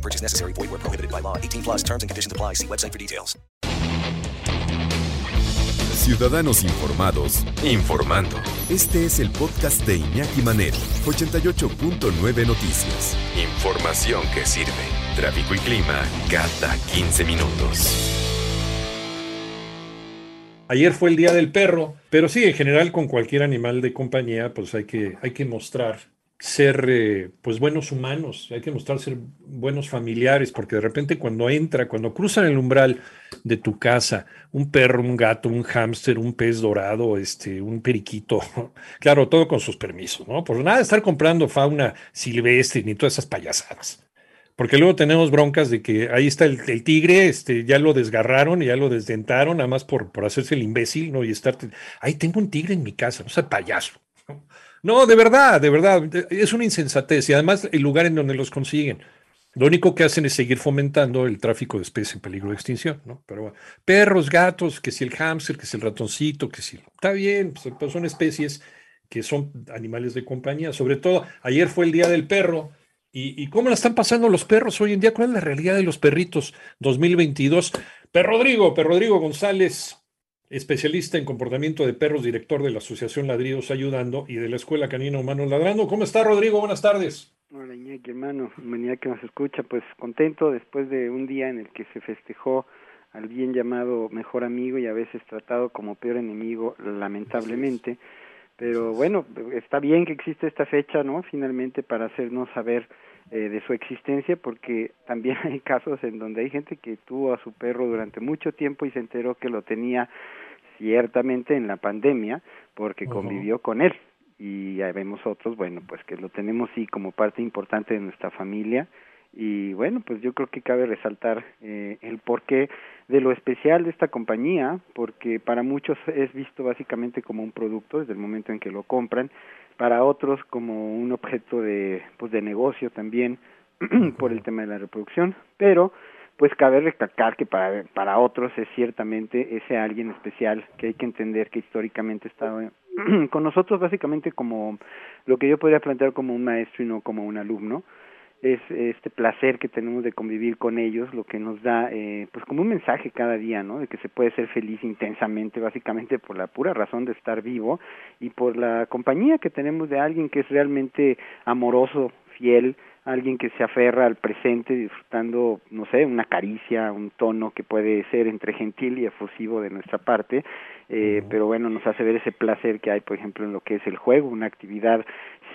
No purchase necessary. Void where prohibited by law. 18 plus terms and conditions apply. See website for details. Ciudadanos informados, informando. Este es el podcast de Iñaki Manero, 88.9 Noticias. Información que sirve. Tráfico y clima cada 15 minutos. Ayer fue el Día del Perro, pero sí, en general con cualquier animal de compañía, pues hay que, hay que mostrar ser eh, pues buenos humanos, hay que mostrar ser buenos familiares, porque de repente cuando entra, cuando cruzan el umbral de tu casa, un perro, un gato, un hámster, un pez dorado, este, un periquito, claro, todo con sus permisos, ¿no? Por nada estar comprando fauna silvestre ni todas esas payasadas. Porque luego tenemos broncas de que ahí está el, tigre, este, ya lo desgarraron ya lo desdentaron, nada más por, por hacerse el imbécil, ¿no? Y estar, ahí tengo un tigre en mi casa, no sea payaso. ¿no? No, de verdad, de verdad, es una insensatez y además el lugar en donde los consiguen. Lo único que hacen es seguir fomentando el tráfico de especies en peligro de extinción, ¿no? Pero bueno, perros, gatos, que si el hámster, que si el ratoncito, que si... Está bien, pues, pues son especies que son animales de compañía. Sobre todo, ayer fue el Día del Perro. ¿Y, y cómo la están pasando los perros hoy en día? ¿Cuál es la realidad de los perritos 2022? Per Rodrigo, Per Rodrigo González, especialista en comportamiento de perros, director de la Asociación Ladridos Ayudando y de la Escuela Canina Humanos Ladrando. ¿Cómo está, Rodrigo? Buenas tardes. Hola, Iñaki, hermano, humanidad que nos escucha, pues contento después de un día en el que se festejó al bien llamado mejor amigo y a veces tratado como peor enemigo, lamentablemente. Pero bueno, está bien que existe esta fecha, ¿no? Finalmente para hacernos saber eh, de su existencia, porque también hay casos en donde hay gente que tuvo a su perro durante mucho tiempo y se enteró que lo tenía ciertamente en la pandemia porque convivió con él. Y ya vemos otros, bueno, pues que lo tenemos sí como parte importante de nuestra familia. Y bueno, pues yo creo que cabe resaltar eh, el porqué de lo especial de esta compañía, porque para muchos es visto básicamente como un producto desde el momento en que lo compran, para otros como un objeto de pues de negocio también por el tema de la reproducción, pero pues cabe recalcar que para, para otros es ciertamente ese alguien especial que hay que entender que históricamente ha estado con nosotros básicamente como lo que yo podría plantear como un maestro y no como un alumno. Es este placer que tenemos de convivir con ellos lo que nos da eh, pues como un mensaje cada día no de que se puede ser feliz intensamente básicamente por la pura razón de estar vivo y por la compañía que tenemos de alguien que es realmente amoroso fiel alguien que se aferra al presente disfrutando, no sé, una caricia, un tono que puede ser entre gentil y efusivo de nuestra parte, eh, pero bueno, nos hace ver ese placer que hay, por ejemplo, en lo que es el juego, una actividad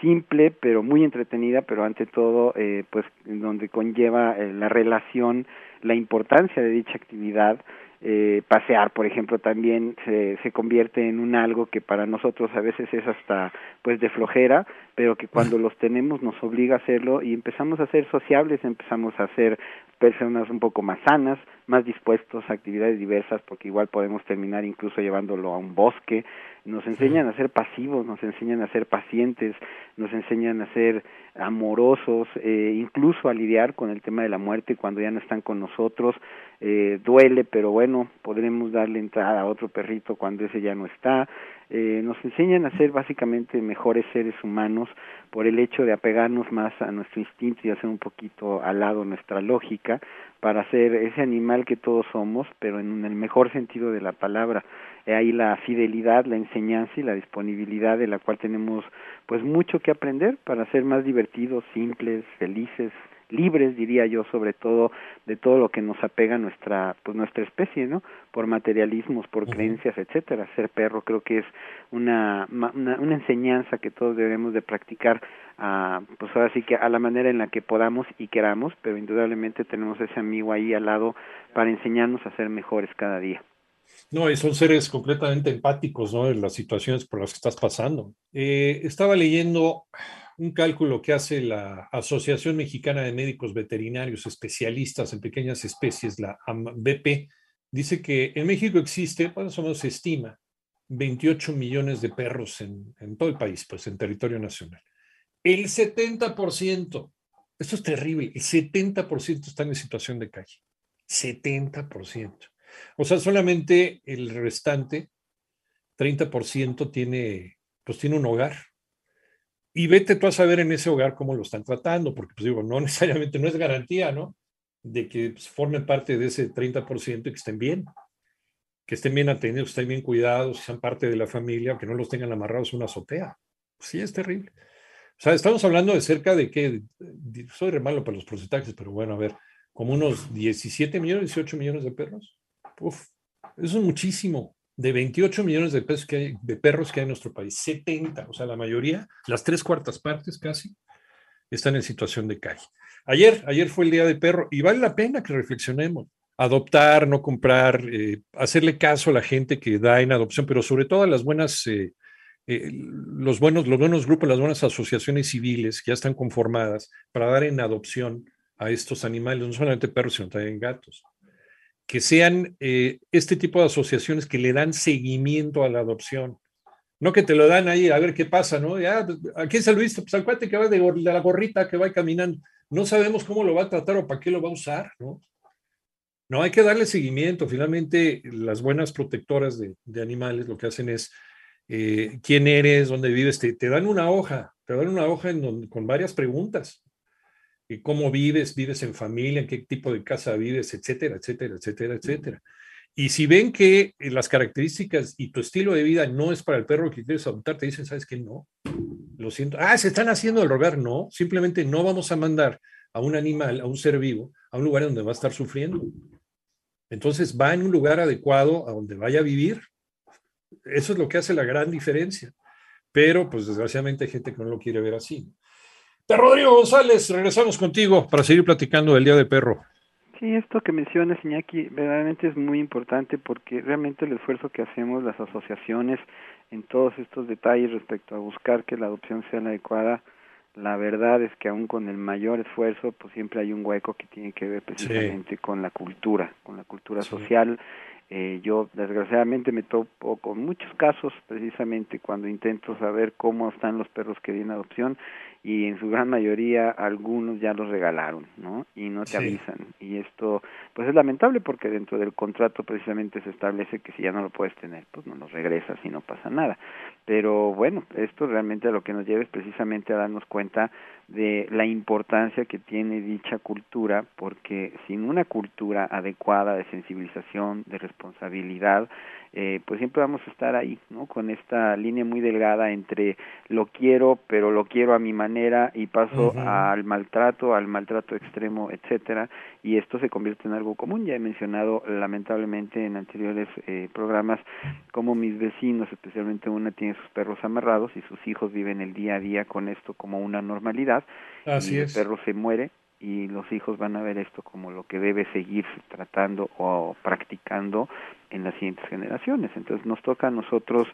simple, pero muy entretenida, pero ante todo, eh, pues, en donde conlleva eh, la relación, la importancia de dicha actividad, eh, pasear, por ejemplo, también se, se convierte en un algo que para nosotros a veces es hasta pues de flojera, pero que cuando los tenemos nos obliga a hacerlo y empezamos a ser sociables, empezamos a ser personas un poco más sanas, más dispuestos a actividades diversas, porque igual podemos terminar incluso llevándolo a un bosque, nos enseñan a ser pasivos, nos enseñan a ser pacientes, nos enseñan a ser amorosos, eh, incluso a lidiar con el tema de la muerte cuando ya no están con nosotros, eh, duele, pero bueno, podremos darle entrada a otro perrito cuando ese ya no está, eh, nos enseñan a ser básicamente mejores seres humanos por el hecho de apegarnos más a nuestro instinto y hacer un poquito al lado nuestra lógica para ser ese animal que todos somos, pero en el mejor sentido de la palabra. Ahí la fidelidad, la enseñanza y la disponibilidad de la cual tenemos pues mucho que aprender para ser más divertidos, simples, felices, libres diría yo sobre todo de todo lo que nos apega a nuestra pues nuestra especie no por materialismos por creencias etcétera ser perro creo que es una, una una enseñanza que todos debemos de practicar a pues ahora sí que a la manera en la que podamos y queramos pero indudablemente tenemos ese amigo ahí al lado para enseñarnos a ser mejores cada día No, y son seres completamente empáticos, ¿no? En las situaciones por las que estás pasando. Eh, estaba leyendo un cálculo que hace la Asociación Mexicana de Médicos Veterinarios Especialistas en Pequeñas Especies, la BP, dice que en México existe, bueno, somos se estima, 28 millones de perros en, en, todo el país, pues en territorio nacional. El 70%, esto es terrible, el 70% están en situación de calle. 70%. O sea, solamente el restante, 30% tiene, pues tiene un hogar. Y vete tú a saber en ese hogar cómo lo están tratando, porque pues digo, no necesariamente no es garantía, ¿no? De que pues, formen parte de ese 30% y que estén bien, que estén bien atendidos, estén bien cuidados, sean parte de la familia, que no los tengan amarrados a una azotea. sí, es terrible. O sea, estamos hablando de cerca de que, soy re malo para los porcentajes, pero bueno, a ver, como unos 17 millones, 18 millones de perros. Uf, eso es muchísimo de 28 millones de, pesos que hay, de perros que hay en nuestro país, 70, o sea, la mayoría, las tres cuartas partes casi, están en situación de calle. Ayer, ayer fue el día de perro y vale la pena que reflexionemos. Adoptar, no comprar, eh, hacerle caso a la gente que da en adopción, pero sobre todo a las buenas, eh, eh, los, buenos, los buenos grupos, las buenas asociaciones civiles que ya están conformadas para dar en adopción a estos animales, no solamente perros, sino también gatos que sean eh, este tipo de asociaciones que le dan seguimiento a la adopción. No que te lo dan ahí a ver qué pasa, ¿no? Ya, ¿A quién se lo visto? Pues al cuate que va de, la gorrita, que va caminando. No sabemos cómo lo va a tratar o para qué lo va a usar, ¿no? No, hay que darle seguimiento. Finalmente, las buenas protectoras de, animales lo que hacen es eh, quién eres, dónde vives, te, te, dan una hoja, te dan una hoja con varias preguntas cómo vives, vives en familia, en qué tipo de casa vives, etcétera, etcétera, etcétera, etcétera. Y si ven que eh, las características y tu estilo de vida no es para el perro que quieres adoptar, te dicen, ¿sabes qué? No, lo siento. Ah, se están haciendo el rogar. No, simplemente no vamos a mandar a un animal, a un ser vivo, a un lugar donde va a estar sufriendo. Entonces va en un lugar adecuado a donde vaya a vivir. Eso es lo que hace la gran diferencia. Pero, pues desgraciadamente hay gente que no lo quiere ver así. Rodrigo González, regresamos contigo para seguir platicando del Día del Perro. Sí, esto que mencionas, Iñaki, verdaderamente es muy importante porque realmente el esfuerzo que hacemos las asociaciones en todos estos detalles respecto a buscar que la adopción sea la adecuada, la verdad es que aún con el mayor esfuerzo, pues siempre hay un hueco que tiene que ver precisamente con la cultura, con la cultura social. Eh, yo desgraciadamente me topo con muchos casos precisamente cuando intento saber cómo están los perros que vienen adopción y en su gran mayoría algunos ya los regalaron, ¿no? Y no te avisan. Y esto, pues es lamentable porque dentro del contrato precisamente se establece que si ya no lo puedes tener, pues no lo regresas y no pasa nada. Pero bueno, esto realmente lo que nos lleva es precisamente a darnos cuenta de la importancia que tiene dicha cultura, porque sin una cultura adecuada de sensibilización, de responsabilidad, eh, pues siempre vamos a estar ahí, ¿no? Con esta línea muy delgada entre lo quiero, pero lo quiero a mi manera y paso al maltrato, al maltrato extremo, etcétera, y esto se convierte en algo común. Ya he mencionado lamentablemente en anteriores eh, programas como mis vecinos, especialmente una tiene sus perros amarrados y sus hijos viven el día a día con esto como una normalidad. Así y el perro se muere y los hijos van a ver esto como lo que debe seguirse tratando o practicando en las siguientes generaciones. Entonces nos toca a nosotros,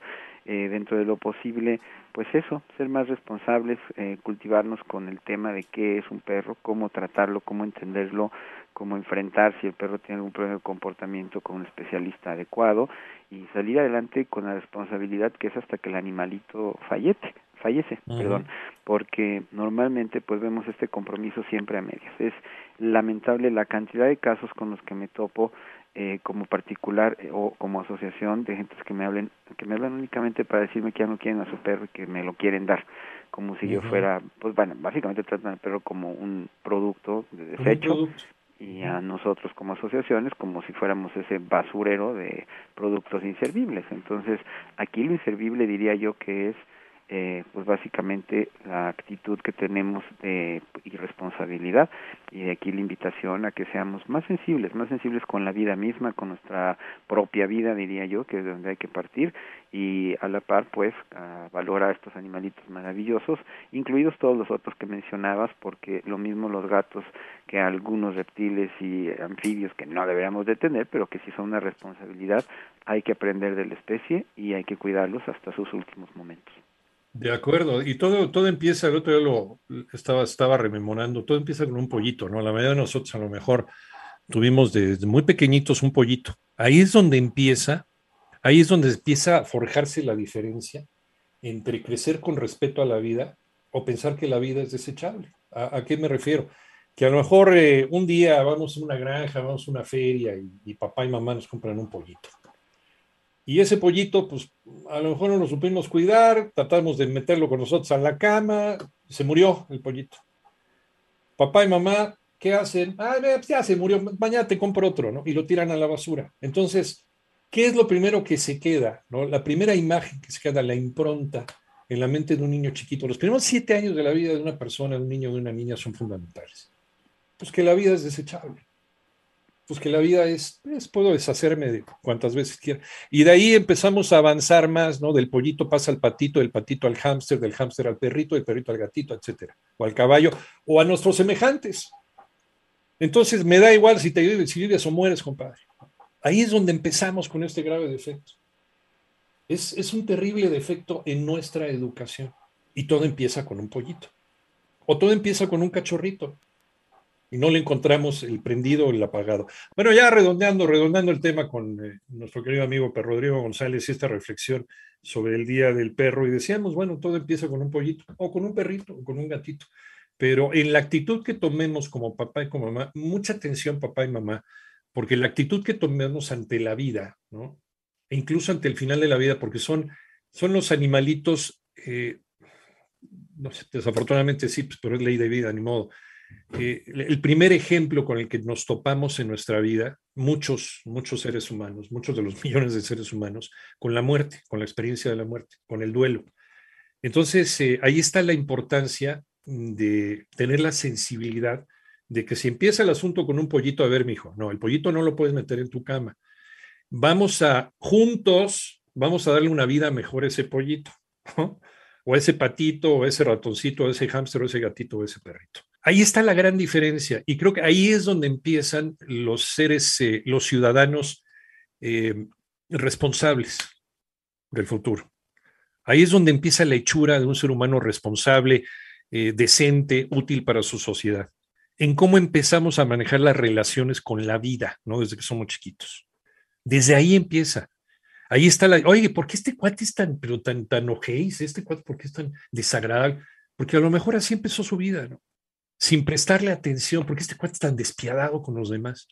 eh, dentro de lo posible, pues eso, ser más responsables, eh, cultivarnos con el tema de qué es un perro, cómo tratarlo, cómo entenderlo, cómo enfrentar si el perro tiene algún problema de comportamiento con un especialista adecuado y salir adelante con la responsabilidad que es hasta que el animalito fallece fallece, perdón, porque normalmente pues vemos este compromiso siempre a medias. Es lamentable la cantidad de casos con los que me topo eh, como particular eh, o como asociación de gentes que me hablen que me hablan únicamente para decirme que ya no quieren a su perro y que me lo quieren dar como si yo fuera pues bueno básicamente tratan al perro como un producto de desecho y a nosotros como asociaciones como si fuéramos ese basurero de productos inservibles. Entonces aquí lo inservible diría yo que es eh, pues básicamente la actitud que tenemos de irresponsabilidad y de aquí la invitación a que seamos más sensibles, más sensibles con la vida misma, con nuestra propia vida, diría yo, que es de donde hay que partir y a la par pues a valorar estos animalitos maravillosos, incluidos todos los otros que mencionabas, porque lo mismo los gatos que algunos reptiles y anfibios que no deberíamos de tener, pero que sí son una responsabilidad, hay que aprender de la especie y hay que cuidarlos hasta sus últimos momentos. De acuerdo, y todo, todo empieza, el otro día lo estaba, estaba rememorando, todo empieza con un pollito, ¿no? La mayoría de nosotros a lo mejor tuvimos desde muy pequeñitos un pollito. Ahí es donde empieza, ahí es donde empieza a forjarse la diferencia entre crecer con respeto a la vida o pensar que la vida es desechable. ¿A, qué me refiero? Que a lo mejor eh, un día vamos a una granja, vamos a una feria y, papá y mamá nos compran un pollito. Y ese pollito, pues a lo mejor no lo supimos cuidar, tratamos de meterlo con nosotros a la cama, se murió el pollito. Papá y mamá, ¿qué hacen? Ah, ya se murió, mañana te compro otro, ¿no? Y lo tiran a la basura. Entonces, ¿qué es lo primero que se queda? ¿no? La primera imagen que se queda, la impronta en la mente de un niño chiquito. Los primeros siete años de la vida de una persona, de un niño o de una niña son fundamentales. Pues que la vida es desechable. Pues que la vida es, puedo deshacerme de cuantas veces quiera. Y de ahí empezamos a avanzar más, ¿no? Del pollito pasa al patito, del patito al hámster, del hámster al perrito, del perrito al gatito, etcétera. O al caballo, o a nuestros semejantes. Entonces, me da igual si te vives, vives o mueres, compadre. Ahí es donde empezamos con este grave defecto. Es, un terrible defecto en nuestra educación. Y todo empieza con un pollito. O todo empieza con un cachorrito. Y no le encontramos el prendido o el apagado. Bueno, ya redondeando, redondeando el tema con eh, nuestro querido amigo Rodrigo González y esta reflexión sobre el Día del Perro. Y decíamos, bueno, todo empieza con un pollito, o con un perrito, o con un gatito. Pero en la actitud que tomemos como papá y como mamá, mucha atención papá y mamá, porque la actitud que tomemos ante la vida, ¿no? e incluso ante el final de la vida, porque son, son los animalitos, eh, no sé, desafortunadamente sí, pues, pero es ley de vida, ni modo. Eh, el primer ejemplo con el que nos topamos en nuestra vida, muchos, muchos seres humanos, muchos de los millones de seres humanos, con la muerte, con la experiencia de la muerte, con el duelo. Entonces, eh, ahí está la importancia de tener la sensibilidad de que si empieza el asunto con un pollito, a ver, mijo, no, el pollito no lo puedes meter en tu cama vamos a juntos, vamos a darle una vida mejor a ese pollito, o a ese patito, o a ese ratoncito, o a ese hámster, o a ese gatito, o a ese perrito. Ahí está la gran diferencia y creo que ahí es donde empiezan los seres, eh, los ciudadanos eh, responsables del futuro. Ahí es donde empieza la hechura de un ser humano responsable, eh, decente, útil para su sociedad. En cómo empezamos a manejar las relaciones con la vida, ¿no? Desde que somos chiquitos. Desde ahí empieza. Ahí está la, oye, ¿por qué este cuate es tan, pero tan, tan ojéis? Este cuate, ¿por qué es tan desagradable? Porque a lo mejor así empezó su vida, ¿no? Sin prestarle atención, porque este cuate es tan despiadado con los demás.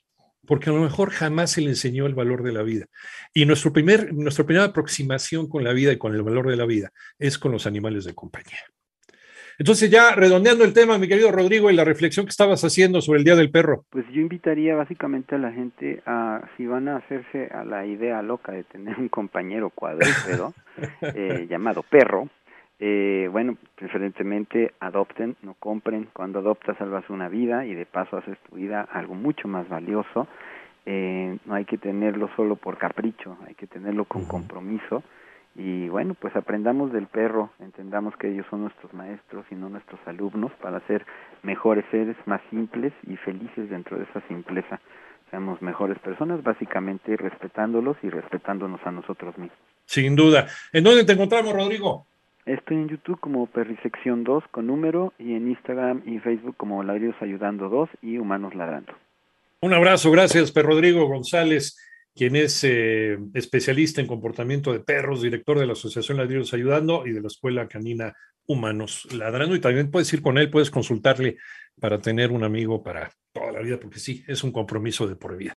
Porque a lo mejor jamás se le enseñó el valor de la vida. Y nuestro primer, nuestra primera aproximación con la vida y con el valor de la vida es con los animales de compañía. Entonces, ya redondeando el tema, mi querido Rodrigo, y la reflexión que estabas haciendo sobre el Día del Perro. Pues yo invitaría básicamente a la gente a, si van a hacerse a la idea loca de tener un compañero cuadrúpedo eh, llamado perro, eh, bueno, preferentemente adopten, no compren. Cuando adoptas salvas una vida y de paso haces tu vida algo mucho más valioso. Eh, no hay que tenerlo solo por capricho, hay que tenerlo con compromiso y bueno, pues aprendamos del perro, entendamos que ellos son nuestros maestros y no nuestros alumnos para ser mejores seres, más simples y felices dentro de esa simpleza. Seamos mejores personas, básicamente respetándolos y respetándonos a nosotros mismos. Sin duda. ¿En dónde te encontramos, Rodrigo? Estoy en YouTube como Perrisección 2 con número y en Instagram y Facebook como Ladridos Ayudando 2 y Humanos Ladrando. Un abrazo, gracias, Per Rodrigo González quien es eh, especialista en comportamiento de perros, director de la Asociación Ladridos Ayudando y de la Escuela Canina Humanos Ladrando. Y también puedes ir con él, puedes consultarle para tener un amigo para toda la vida, porque sí, es un compromiso de por vida.